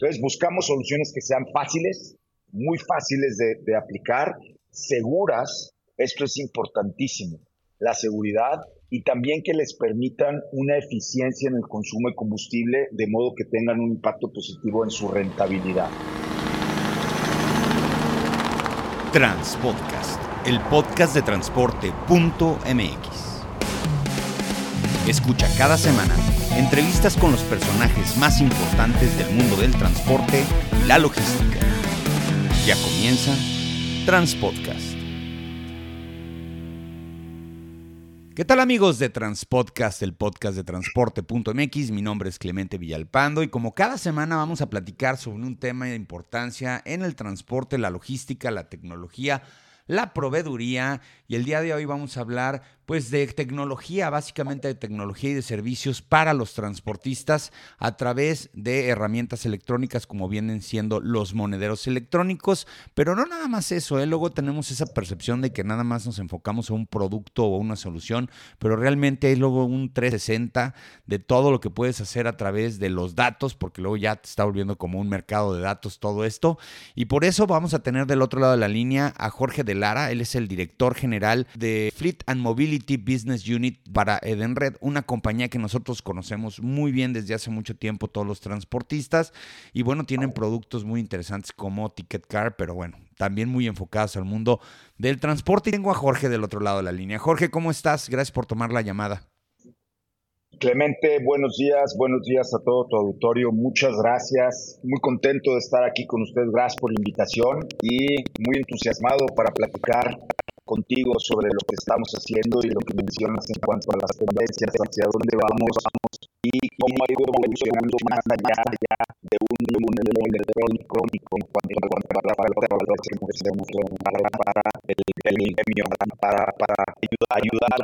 Entonces buscamos soluciones que sean fáciles, muy fáciles de, aplicar, seguras, esto es importantísimo, la seguridad y también que les permitan una eficiencia en el consumo de combustible de modo que tengan un impacto positivo en su rentabilidad. Transpodcast, el podcast de transporte.mx. Escucha cada semana entrevistas con los personajes más importantes del mundo del transporte y la logística. Ya comienza Transpodcast. ¿Qué tal amigos de Transpodcast, el podcast de transporte.mx? Mi nombre es Clemente Villalpando y como cada semana vamos a platicar sobre un tema de importancia en el transporte, la logística, la tecnología, la proveeduría y el día de hoy vamos a hablar pues de tecnología, básicamente de tecnología y de servicios para los transportistas a través de herramientas electrónicas como vienen siendo los monederos electrónicos, pero no nada más eso, ¿eh? luego tenemos esa percepción de que nada más nos enfocamos a un producto o una solución, pero realmente hay luego un 360 de todo lo que puedes hacer a través de los datos, porque luego ya te está volviendo como un mercado de datos todo esto, y por eso vamos a tener del otro lado de la línea a Jorge de Lara, él es el director general de Fleet and Mobility Business Unit para Edenred, una compañía que nosotros conocemos muy bien desde hace mucho tiempo todos los transportistas y bueno, tienen productos muy interesantes como Ticket Car, pero bueno, también muy enfocados al mundo del transporte. Y tengo a Jorge del otro lado de la línea. Jorge, ¿cómo estás? Gracias por tomar la llamada. Clemente, buenos días, buenos días a todo tu auditorio, muchas gracias, muy contento de estar aquí con ustedes, gracias por la invitación y muy entusiasmado para platicar contigo sobre lo que estamos haciendo y lo que mencionas en cuanto a las tendencias, hacia dónde vamos, y cómo ha ido evolucionando más allá de un modelo electrónico en cuanto a la valor que ofrecemos para el gremio, para, para ayudar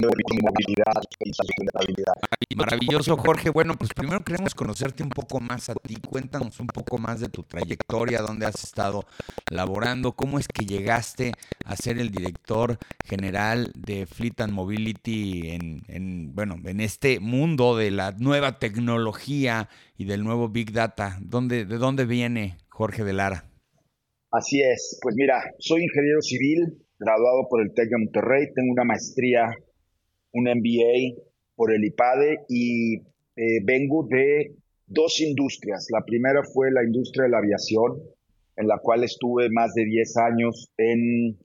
que ver con movilidad y sustentabilidad. Maravilloso, Jorge. Bueno, pues primero queremos conocerte un poco más a ti. Cuéntanos un poco más de tu trayectoria, dónde has estado laborando, cómo es que llegaste a ser el director general de Fleet and Mobility en, bueno, en este mundo de la nueva tecnología y del nuevo Big Data. ¿Dónde, ¿De dónde viene Jorge de Lara? Así es. Pues mira, soy ingeniero civil, graduado por el TEC de Monterrey, tengo una maestría, un MBA por el IPADE y eh, vengo de dos industrias. La primera fue la industria de la aviación, en la cual estuve más de 10 años, en,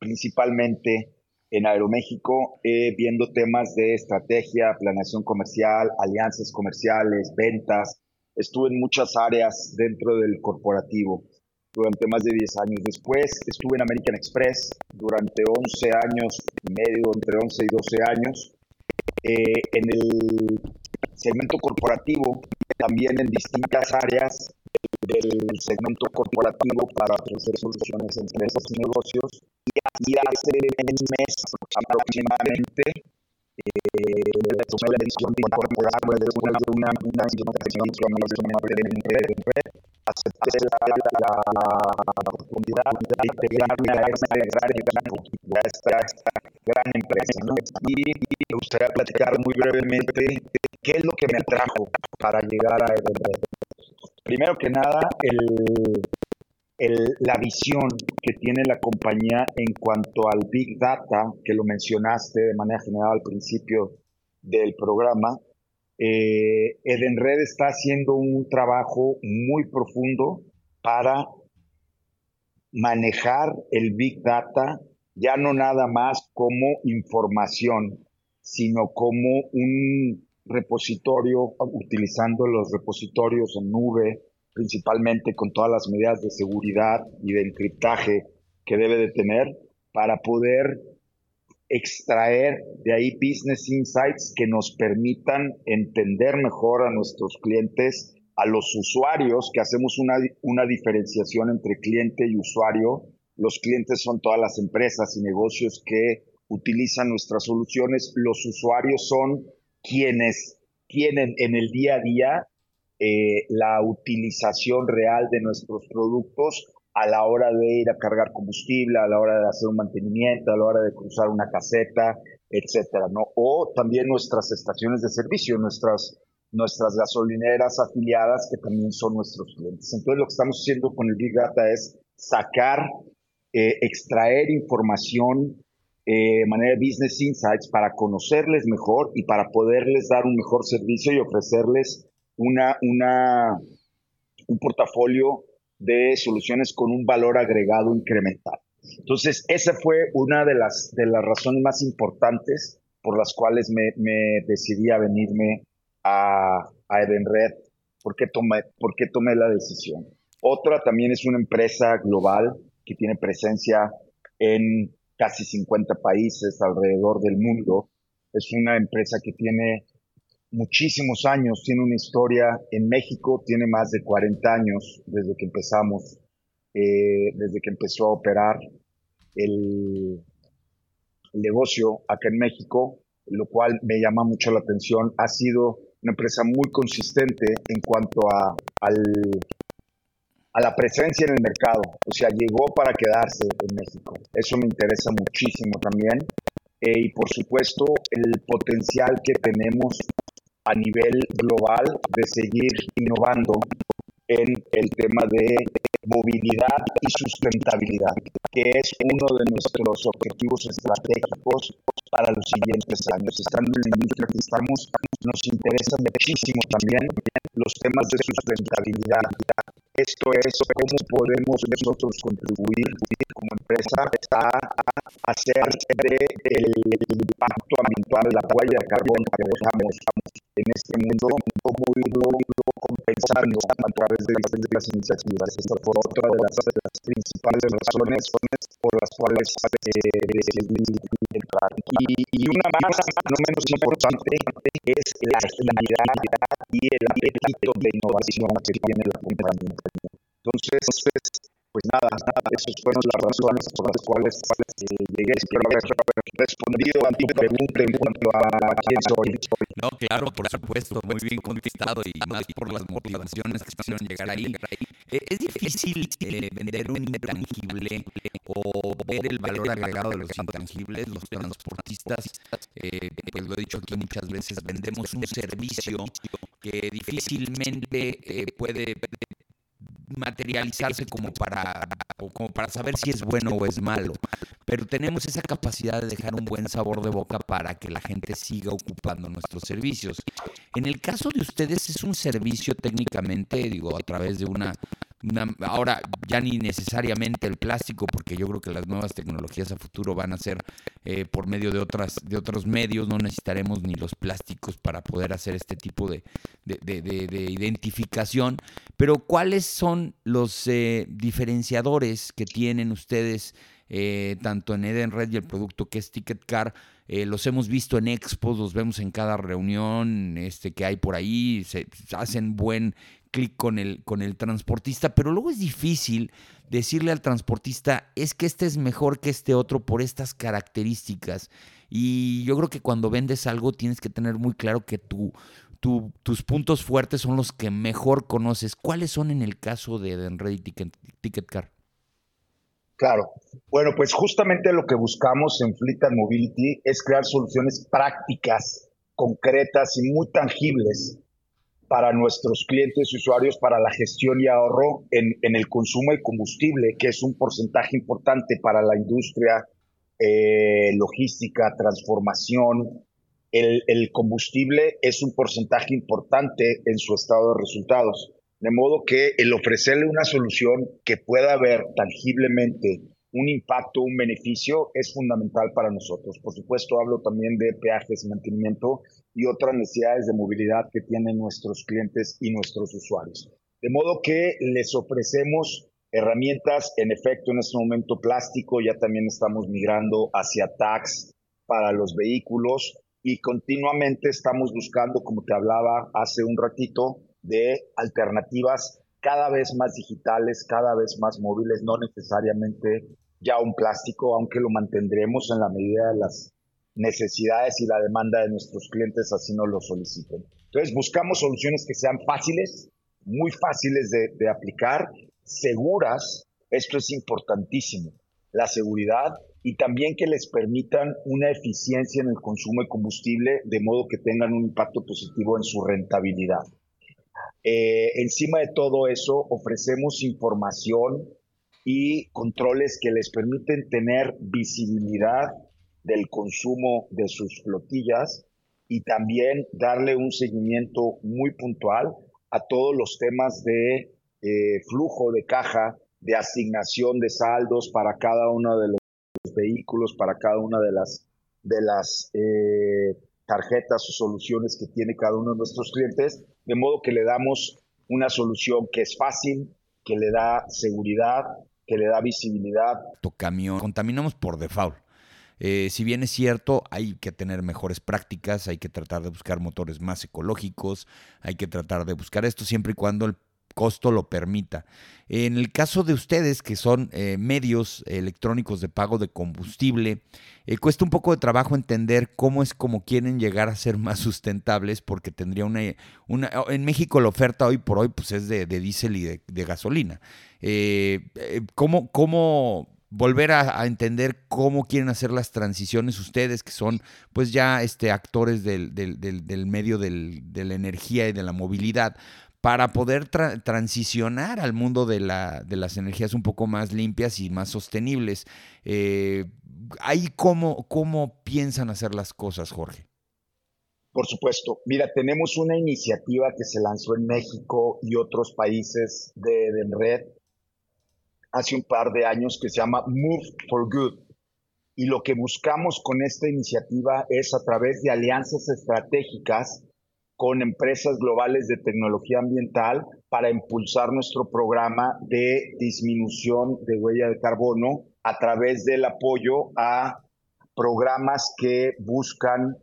principalmente en Aeroméxico, eh, viendo temas de estrategia, planeación comercial, alianzas comerciales, ventas. Estuve en muchas áreas dentro del corporativo durante más de 10 años. Después estuve en American Express durante 11 años medio, entre 11 y 12 años, eh, en el segmento corporativo, también en distintas áreas del segmento corporativo para ofrecer soluciones y negocios. Y hace mes aproximadamente eh, tomé la decisión de una, la, la, la, de integrarme a empresa. ¿no? Y, gustaría platicar muy brevemente qué es lo que me atrajo para llegar a. Primero que nada, la visión que tiene la compañía en cuanto al Big Data, que lo mencionaste de manera general al principio del programa, eh, Edenred está haciendo un trabajo muy profundo para manejar el Big Data ya no nada más como información, sino como un repositorio, utilizando los repositorios en nube, principalmente con todas las medidas de seguridad y de encriptaje que debe de tener para poder extraer de ahí business insights que nos permitan entender mejor a nuestros clientes, a los usuarios, que hacemos una, una diferenciación entre cliente y usuario. Los clientes son todas las empresas y negocios que utilizan nuestras soluciones. Los usuarios son quienes tienen en el día a día eh, la utilización real de nuestros productos a la hora de ir a cargar combustible, a la hora de hacer un mantenimiento, a la hora de cruzar una caseta, etcétera, ¿no? O también nuestras estaciones de servicio, nuestras nuestras gasolineras afiliadas que también son nuestros clientes. Entonces lo que estamos haciendo con el Big Data es sacar, eh, extraer información eh, manera de business insights para conocerles mejor y para poderles dar un mejor servicio y ofrecerles una, una, un portafolio de soluciones con un valor agregado incremental. Entonces, esa fue una de las, de las razones más importantes por las cuales me, me decidí a venirme a, a Edenred. ¿Por qué, tomé, ¿Por qué tomé la decisión? Otra también es una empresa global que tiene presencia en casi 50 países alrededor del mundo. Es una empresa que tiene muchísimos años, tiene una historia en México, tiene más de 40 años desde que empezamos, eh, desde que empezó a operar el, negocio acá en México, lo cual me llama mucho la atención. Ha sido una empresa muy consistente en cuanto a, al, a la presencia en el mercado. O sea, llegó para quedarse en México. Eso me interesa muchísimo también. Eh, y por supuesto, el potencial que tenemos a nivel global de seguir innovando en el tema de movilidad y sustentabilidad, que es uno de nuestros objetivos estratégicos para los siguientes años. Estando en la industria que estamos, nos interesa muchísimo también los temas de sustentabilidad. Esto es cómo podemos nosotros contribuir como empresa a hacer de el impacto ambiental, la huella de carbón que dejamos en este mundo, cómo irlo compensando a través de las iniciativas. Esta fue otra de las, principales razones por las cuales eh, decidí entrar. Y, y, una más, no menos importante, es la agilidad y el apetito de innovación que tiene la compañía. Entonces, pues nada, esas fueron las razones por las cuales eh, llegué. Espero haber respondido a tu pregunta en cuanto a quién soy. No, claro, por supuesto, muy bien contestado y más por las motivaciones que hicieron llegar ahí. Eh, es difícil eh, vender un intangible o ver el valor agregado de los intangibles. Los transportistas, pues lo he dicho aquí muchas veces, vendemos un servicio que difícilmente puede materializarse como para, como para saber si es bueno o es malo, pero tenemos esa capacidad de dejar un buen sabor de boca para que la gente siga ocupando nuestros servicios. En el caso de ustedes es un servicio técnicamente, digo, a través de una ahora ya ni necesariamente el plástico, porque yo creo que las nuevas tecnologías a futuro van a ser eh, por medio de otras de otros medios, no necesitaremos ni los plásticos para poder hacer este tipo de, identificación. Pero ¿cuáles son los eh, diferenciadores que tienen ustedes eh, tanto en Eden Red y el producto que es Ticket Car? los hemos visto en expos, los vemos en cada reunión este, que hay por ahí, se hacen buen clic con el, con el transportista, pero luego es difícil decirle al transportista, es que este es mejor que este otro por estas características. Y yo creo que cuando vendes algo tienes que tener muy claro que tu, tus puntos fuertes son los que mejor conoces. ¿Cuáles son en el caso de Denready Ticket, Ticket Car? Claro. Bueno, pues justamente lo que buscamos en Fleet and Mobility es crear soluciones prácticas, concretas y muy tangibles para nuestros clientes y usuarios para la gestión y ahorro en, el consumo de combustible, que es un porcentaje importante para la industria eh, logística, transformación. El, el, combustible es un porcentaje importante en su estado de resultados. De modo que el ofrecerle una solución que pueda ver tangiblemente un impacto, un beneficio, es fundamental para nosotros. Por supuesto, hablo también de peajes y mantenimiento y otras necesidades de movilidad que tienen nuestros clientes y nuestros usuarios. De modo que les ofrecemos herramientas, en efecto, en este momento plástico, ya también estamos migrando hacia tax para los vehículos y continuamente estamos buscando, como te hablaba hace un ratito, de alternativas cada vez más digitales, cada vez más móviles, no necesariamente ya un plástico, aunque lo mantendremos en la medida de las necesidades y la demanda de nuestros clientes así nos lo soliciten. Entonces buscamos soluciones que sean fáciles, muy fáciles de, de aplicar, seguras, esto es importantísimo, la seguridad y también que les permitan una eficiencia en el consumo de combustible de modo que tengan un impacto positivo en su rentabilidad. Eh, encima de todo eso, ofrecemos información y controles que les permiten tener visibilidad del consumo de sus flotillas y también darle un seguimiento muy puntual a todos los temas de eh, flujo de caja, de asignación de saldos para cada uno de los vehículos, para cada una de las, eh, tarjetas o soluciones que tiene cada uno de nuestros clientes, de modo que le damos una solución que es fácil, que le da seguridad, que le da visibilidad. Tu camión, contaminamos por default. Eh, si bien es cierto, hay que tener mejores prácticas, hay que tratar de buscar motores más ecológicos, hay que tratar de buscar esto siempre y cuando el costo lo permita. En el caso de ustedes, que son eh, medios electrónicos de pago de combustible, eh, cuesta un poco de trabajo entender cómo es como quieren llegar a ser más sustentables, porque tendría una, en México la oferta hoy por hoy pues es de, diésel y de, gasolina. Eh, ¿cómo, ¿Cómo volver a, entender cómo quieren hacer las transiciones ustedes, que son pues ya este, actores del, del, del, medio de la energía y de la movilidad, para poder transicionar al mundo de, la, de, las energías un poco más limpias y más sostenibles. Eh, ¿Ahí cómo, cómo piensan hacer las cosas, Jorge? Por supuesto. Mira, tenemos una iniciativa que se lanzó en México y otros países de red hace un par de años que se llama Move for Good. Y lo que buscamos con esta iniciativa es a través de alianzas estratégicas con empresas globales de tecnología ambiental para impulsar nuestro programa de disminución de huella de carbono a través del apoyo a programas que buscan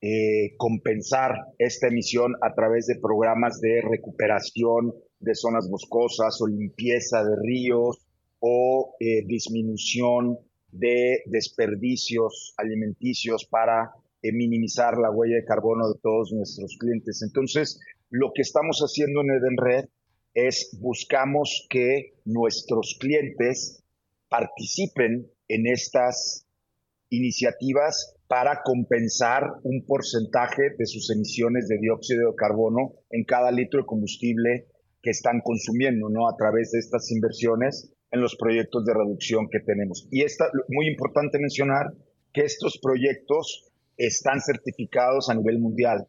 eh, compensar esta emisión a través de programas de recuperación de zonas boscosas o limpieza de ríos o eh, disminución de desperdicios alimenticios para eh, minimizar la huella de carbono de todos nuestros clientes. Entonces, lo que estamos haciendo en Edenred es buscamos que nuestros clientes participen en estas iniciativas para compensar un porcentaje de sus emisiones de dióxido de carbono en cada litro de combustible que están consumiendo, ¿no? A través de estas inversiones en los proyectos de reducción que tenemos. Y es muy importante mencionar que estos proyectos están certificados a nivel mundial.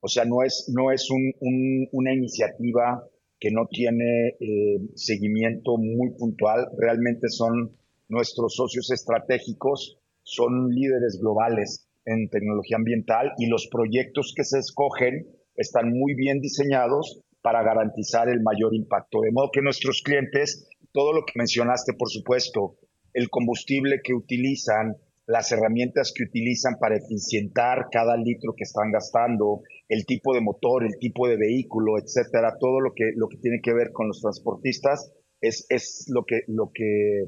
O sea, no es, no es una iniciativa que no tiene eh, seguimiento muy puntual. Realmente son nuestros socios estratégicos, son líderes globales en tecnología ambiental y los proyectos que se escogen están muy bien diseñados para garantizar el mayor impacto. De modo que nuestros clientes, todo lo que mencionaste, por supuesto, el combustible que utilizan, las herramientas que utilizan para eficientar cada litro que están gastando, el tipo de motor, el tipo de vehículo, etcétera, todo lo que, lo que tiene que ver con los transportistas es, es lo que, lo que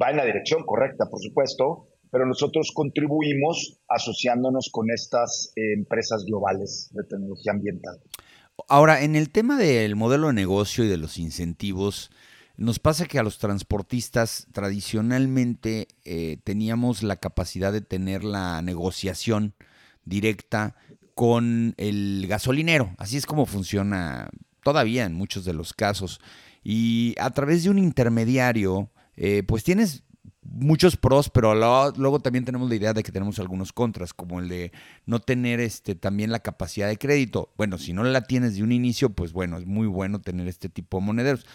va en la dirección correcta, por supuesto, pero nosotros contribuimos asociándonos con estas eh, empresas globales de tecnología ambiental. Ahora, en el tema del modelo de negocio y de los incentivos, nos pasa que a los transportistas tradicionalmente eh, teníamos la capacidad de tener la negociación directa con el gasolinero. Así es como funciona todavía en muchos de los casos. Y a través de un intermediario, eh, pues tienes muchos pros, pero luego, también tenemos la idea de que tenemos algunos contras, como el de no tener este también la capacidad de crédito. Bueno, si no la tienes de un inicio, pues bueno, es muy bueno tener este tipo de monederos.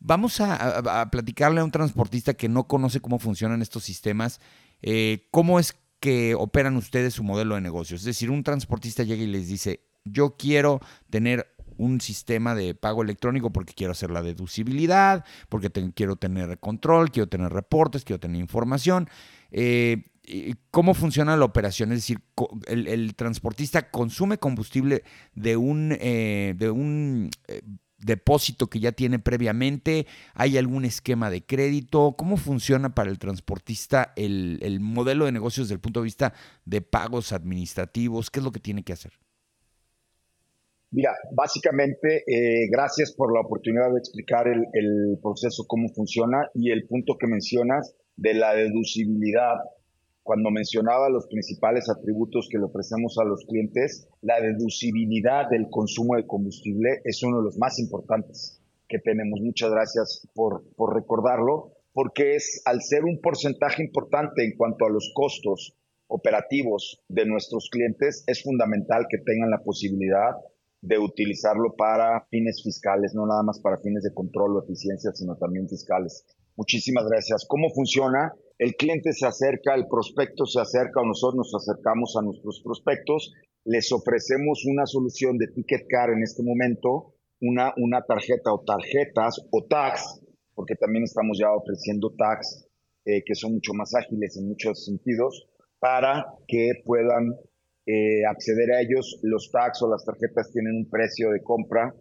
Vamos a, platicarle a un transportista que no conoce cómo funcionan estos sistemas, eh, cómo es que operan ustedes su modelo de negocio. Es decir, un transportista llega y les dice, yo quiero tener un sistema de pago electrónico porque quiero hacer la deducibilidad, porque quiero tener control, quiero tener reportes, quiero tener información. Eh, ¿Cómo funciona la operación? Es decir, el, transportista consume combustible de un, eh, de un depósito que ya tiene previamente? ¿Hay algún esquema de crédito? ¿Cómo funciona para el transportista el, modelo de negocios desde el punto de vista de pagos administrativos? ¿Qué es lo que tiene que hacer? Mira, básicamente, eh, gracias por la oportunidad de explicar el, proceso, cómo funciona y el punto que mencionas de la deducibilidad, cuando mencionaba los principales atributos que le ofrecemos a los clientes, la deducibilidad del consumo de combustible es uno de los más importantes que tenemos. Muchas gracias por, por recordarlo, porque es al ser un porcentaje importante en cuanto a los costos operativos de nuestros clientes, es fundamental que tengan la posibilidad de utilizarlo para fines fiscales, no nada más para fines de control o eficiencia, sino también fiscales. Muchísimas gracias. ¿Cómo funciona? El cliente se acerca, el prospecto se acerca o nosotros nos acercamos a nuestros prospectos, les ofrecemos una solución de ticket car en este momento, una, una tarjeta o tarjetas o tags, porque también estamos ya ofreciendo tags eh, que son mucho más ágiles en muchos sentidos, para que puedan eh, acceder a ellos. Los tags o las tarjetas tienen un precio de compra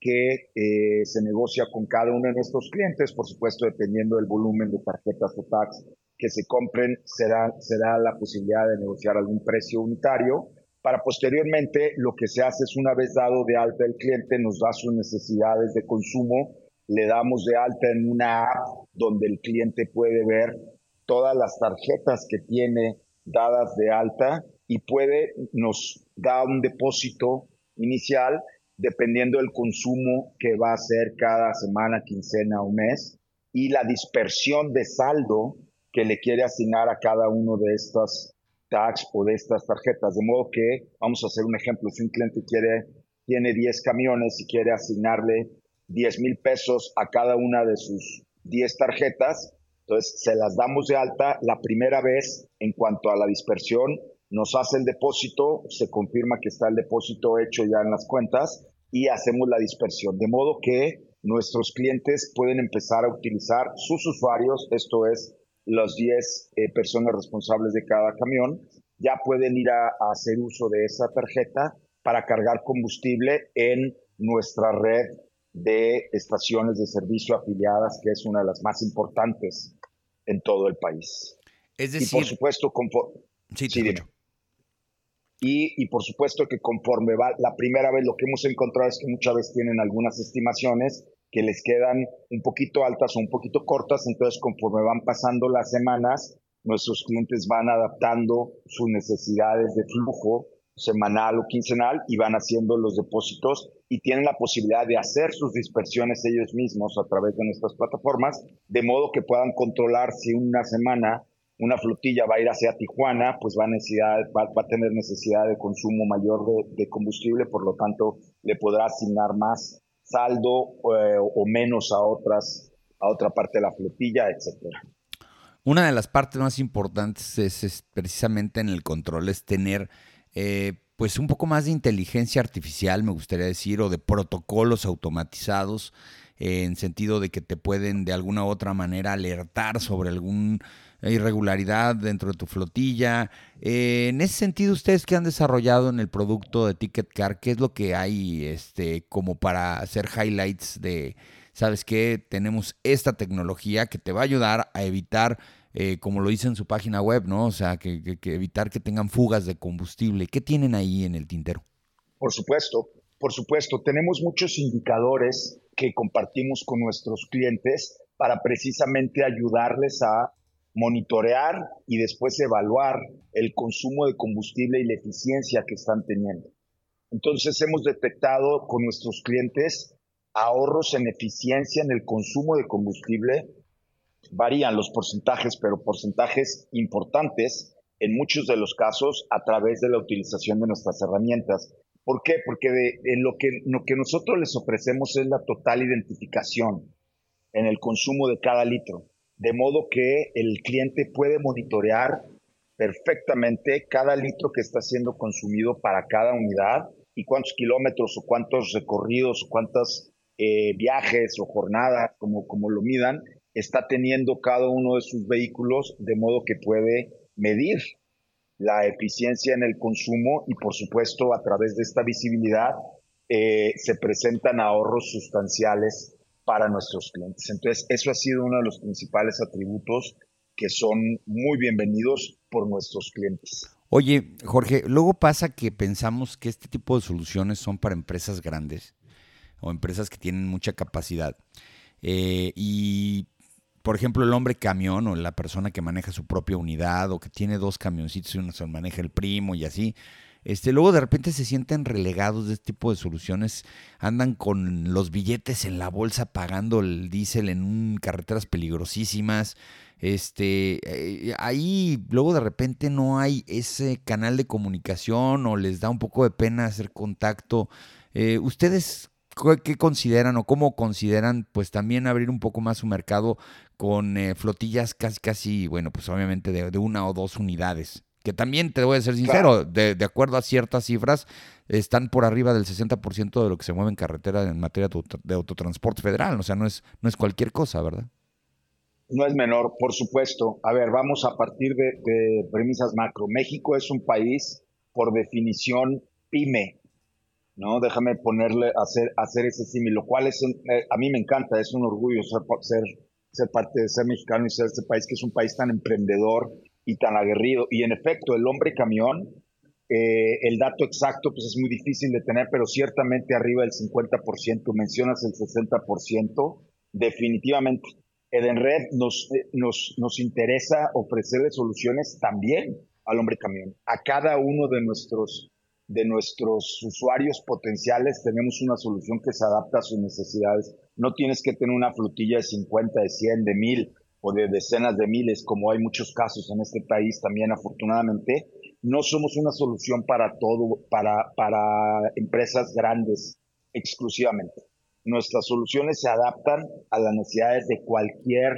que eh, se negocia con cada uno de nuestros clientes, por supuesto, dependiendo del volumen de tarjetas o tags que se compren, será, será la posibilidad de negociar algún precio unitario. Para posteriormente, lo que se hace es una vez dado de alta el cliente, nos da sus necesidades de consumo, le damos de alta en una app donde el cliente puede ver todas las tarjetas que tiene dadas de alta y puede, nos da un depósito inicial dependiendo del consumo que va a hacer cada semana, quincena o mes y la dispersión de saldo que le quiere asignar a cada uno de estas tags o de estas tarjetas. De modo que, vamos a hacer un ejemplo, si un cliente quiere, tiene 10 camiones y quiere asignarle 10 mil pesos a cada una de sus 10 tarjetas, entonces se las damos de alta la primera vez en cuanto a la dispersión, nos hace el depósito, se confirma que está el depósito hecho ya en las cuentas y hacemos la dispersión. De modo que nuestros clientes pueden empezar a utilizar sus usuarios, esto es, las 10 eh, personas responsables de cada camión, ya pueden ir a, a hacer uso de esa tarjeta para cargar combustible en nuestra red de estaciones de servicio afiliadas, que es una de las más importantes en todo el país. Es decir, y por supuesto, sí, sí y, y, por supuesto que conforme va la primera vez, lo que hemos encontrado es que muchas veces tienen algunas estimaciones que les quedan un poquito altas o un poquito cortas, entonces conforme van pasando las semanas, nuestros clientes van adaptando sus necesidades de flujo semanal o quincenal y van haciendo los depósitos y tienen la posibilidad de hacer sus dispersiones ellos mismos a través de nuestras plataformas, de modo que puedan controlar si una semana una flotilla va a ir hacia Tijuana, pues va a, necesidad, va, a tener necesidad de consumo mayor de, combustible, por lo tanto le podrá asignar más saldo eh, o menos a otras a otra parte de la flotilla, etcétera. Una de las partes más importantes es, precisamente en el control, es tener eh, pues un poco más de inteligencia artificial, me gustaría decir, o de protocolos automatizados, en sentido de que te pueden de alguna u otra manera alertar sobre alguna irregularidad dentro de tu flotilla. Eh, en ese sentido, ustedes que han desarrollado en el producto de Ticket Car, ¿qué es lo que hay este, como para hacer highlights de, sabes qué, tenemos esta tecnología que te va a ayudar a evitar eh, como lo dice en su página web, ¿no? O sea, que, evitar que tengan fugas de combustible. ¿Qué tienen ahí en el tintero? Por supuesto, por supuesto. Tenemos muchos indicadores que compartimos con nuestros clientes para precisamente ayudarles a monitorear y después evaluar el consumo de combustible y la eficiencia que están teniendo. Entonces hemos detectado con nuestros clientes ahorros en eficiencia en el consumo de combustible varían los porcentajes, pero porcentajes importantes en muchos de los casos a través de la utilización de nuestras herramientas. ¿Por qué? Porque que, lo que nosotros les ofrecemos es la total identificación en el consumo de cada litro, de modo que el cliente puede monitorear perfectamente cada litro que está siendo consumido para cada unidad y cuántos kilómetros o cuántos recorridos o cuántos eh, viajes o jornadas, como, como lo midan, está teniendo cada uno de sus vehículos de modo que puede medir la eficiencia en el consumo y por supuesto a través de esta visibilidad eh, se presentan ahorros sustanciales para nuestros clientes. Entonces, eso ha sido uno de los principales atributos que son muy bienvenidos por nuestros clientes. Oye, Jorge, luego pasa que pensamos que este tipo de soluciones son para empresas grandes o empresas que tienen mucha capacidad. Eh, y por ejemplo, el hombre camión o la persona que maneja su propia unidad o que tiene dos camioncitos y uno se maneja el primo y así, este, luego de repente se sienten relegados de este tipo de soluciones, andan con los billetes en la bolsa pagando el diésel en carreteras peligrosísimas. Este, eh, ahí luego de repente no hay ese canal de comunicación o les da un poco de pena hacer contacto. Eh, ¿Ustedes qué consideran o cómo consideran pues también abrir un poco más su mercado con eh, flotillas casi, casi, bueno, pues obviamente de una o dos unidades? Que también te voy a ser sincero, de, acuerdo a ciertas cifras, están por arriba del 60% de lo que se mueve en carretera en materia de autotransporte federal. O sea, no es, no es cualquier cosa, ¿verdad? No es menor, por supuesto. A ver, vamos a partir de, premisas macro. México es un país, por definición, pyme. ¿no? Déjame ponerle, hacer, hacer ese símil, lo cual es, eh, a mí me encanta, es un orgullo ser, ser, ser parte de ser mexicano y ser este país, que es un país tan emprendedor, y tan aguerrido. Y en efecto, el hombre camión, eh, el dato exacto pues es muy difícil de tener, pero ciertamente arriba del 50%, mencionas el 60%, definitivamente. Edenred nos, eh, nos, nos interesa ofrecerle soluciones también al hombre camión. A cada uno de nuestros, de nuestros usuarios potenciales tenemos una solución que se adapta a sus necesidades. No tienes que tener una flotilla de 50, de 100, de 1000 o de decenas de miles, como hay muchos casos en este país también afortunadamente, no somos una solución para todo, para, para empresas grandes exclusivamente. Nuestras soluciones se adaptan a las necesidades de cualquier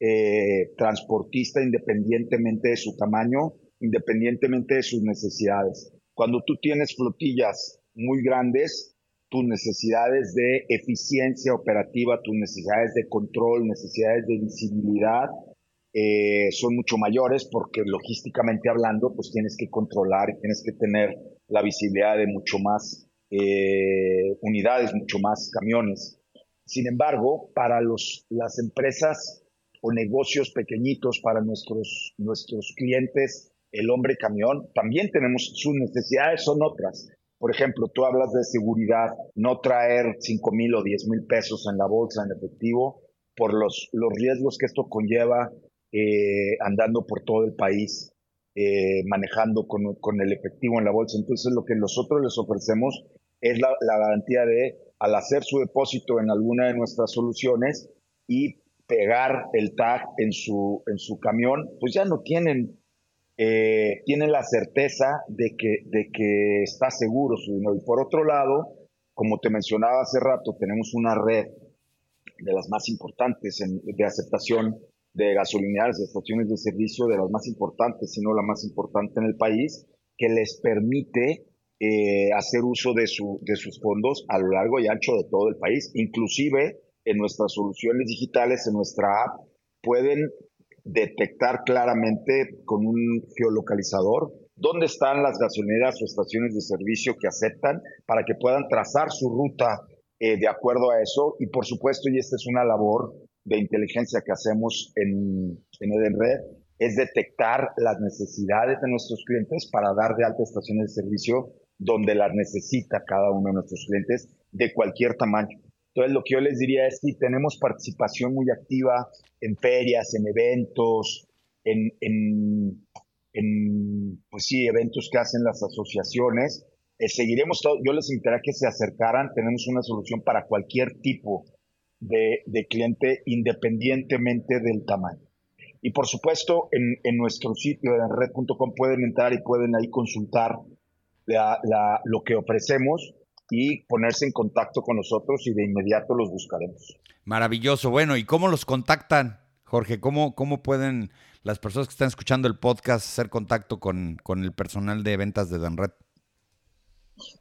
eh, transportista independientemente de su tamaño, independientemente de sus necesidades. Cuando tú tienes flotillas muy grandes, tus necesidades de eficiencia operativa, tus necesidades de control, necesidades de visibilidad eh, son mucho mayores porque logísticamente hablando, pues tienes que controlar y tienes que tener la visibilidad de mucho más eh, unidades, mucho más camiones. Sin embargo, para los, las empresas o negocios pequeñitos, para nuestros, nuestros clientes, el hombre camión, también tenemos sus necesidades, son otras. Por ejemplo, tú hablas de seguridad, no traer 5 mil o 10 mil pesos en la bolsa en efectivo por los, los riesgos que esto conlleva eh, andando por todo el país, eh, manejando con, con, el efectivo en la bolsa. Entonces, lo que nosotros les ofrecemos es la, la garantía de, al hacer su depósito en alguna de nuestras soluciones y pegar el tag en su, en su camión, pues ya no tienen eh, tiene la certeza de que, de que está seguro su dinero. Y por otro lado, como te mencionaba hace rato, tenemos una red de las más importantes de aceptación de gasolineras, de estaciones de servicio, de las más importantes, si no la más importante en el país, que les permite eh, hacer uso de, su, de sus fondos a lo largo y ancho de todo el país. Inclusive en nuestras soluciones digitales, en nuestra app, pueden detectar claramente con un geolocalizador dónde están las gasolineras o estaciones de servicio que aceptan para que puedan trazar su ruta eh, de acuerdo a eso. Y por supuesto, y esta es una labor de inteligencia que hacemos en, en Edenred, es detectar las necesidades de nuestros clientes para dar de alta estaciones de servicio donde las necesita cada uno de nuestros clientes de cualquier tamaño. Entonces, lo que yo les diría es que tenemos participación muy activa en ferias, en eventos, en, en, pues sí, eventos que hacen las asociaciones. Eh, seguiremos todo. Yo les invitaría que se acercaran. Tenemos una solución para cualquier tipo de, cliente, independientemente del tamaño. Y por supuesto, en, en nuestro sitio, en red.com, pueden entrar y pueden ahí consultar lo que ofrecemos y ponerse en contacto con nosotros y de inmediato los buscaremos. Maravilloso. Bueno, ¿y cómo los contactan, Jorge? ¿Cómo, cómo pueden las personas que están escuchando el podcast hacer contacto con, con el personal de ventas de Edenred?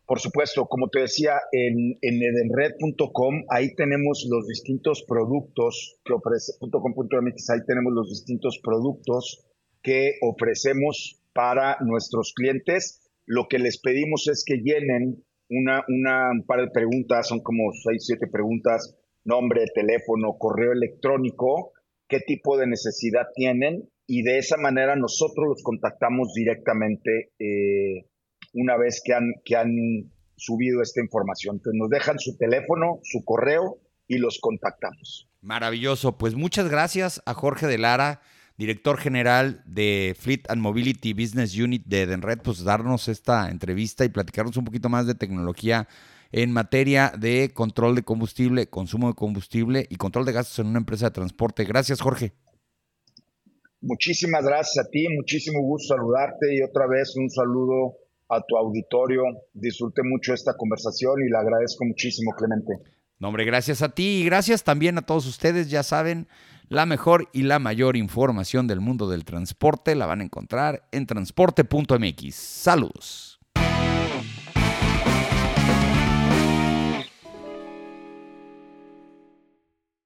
Por supuesto, como te decía, en, en edenred.com, ahí tenemos los distintos productos que ofrece, .com.mx, ahí tenemos los distintos productos que ofrecemos para nuestros clientes. Lo que les pedimos es que llenen una, una, un par de preguntas, son como seis, siete preguntas, nombre, teléfono, correo electrónico, qué tipo de necesidad tienen y de esa manera nosotros los contactamos directamente eh, una vez que han, que han subido esta información. Entonces nos dejan su teléfono, su correo y los contactamos. Maravilloso. Pues muchas gracias a Jorge de Lara, director general de Fleet and Mobility Business Unit de Edenred, pues darnos esta entrevista y platicarnos un poquito más de tecnología en materia de control de combustible, consumo de combustible y control de gastos en una empresa de transporte. Gracias, Jorge. Muchísimas gracias a ti, muchísimo gusto saludarte y otra vez un saludo a tu auditorio. Disfruté mucho esta conversación y le agradezco muchísimo, Clemente. No, hombre, gracias a ti y gracias también a todos ustedes. Ya saben, la mejor y la mayor información del mundo del transporte la van a encontrar en transporte.mx. Saludos.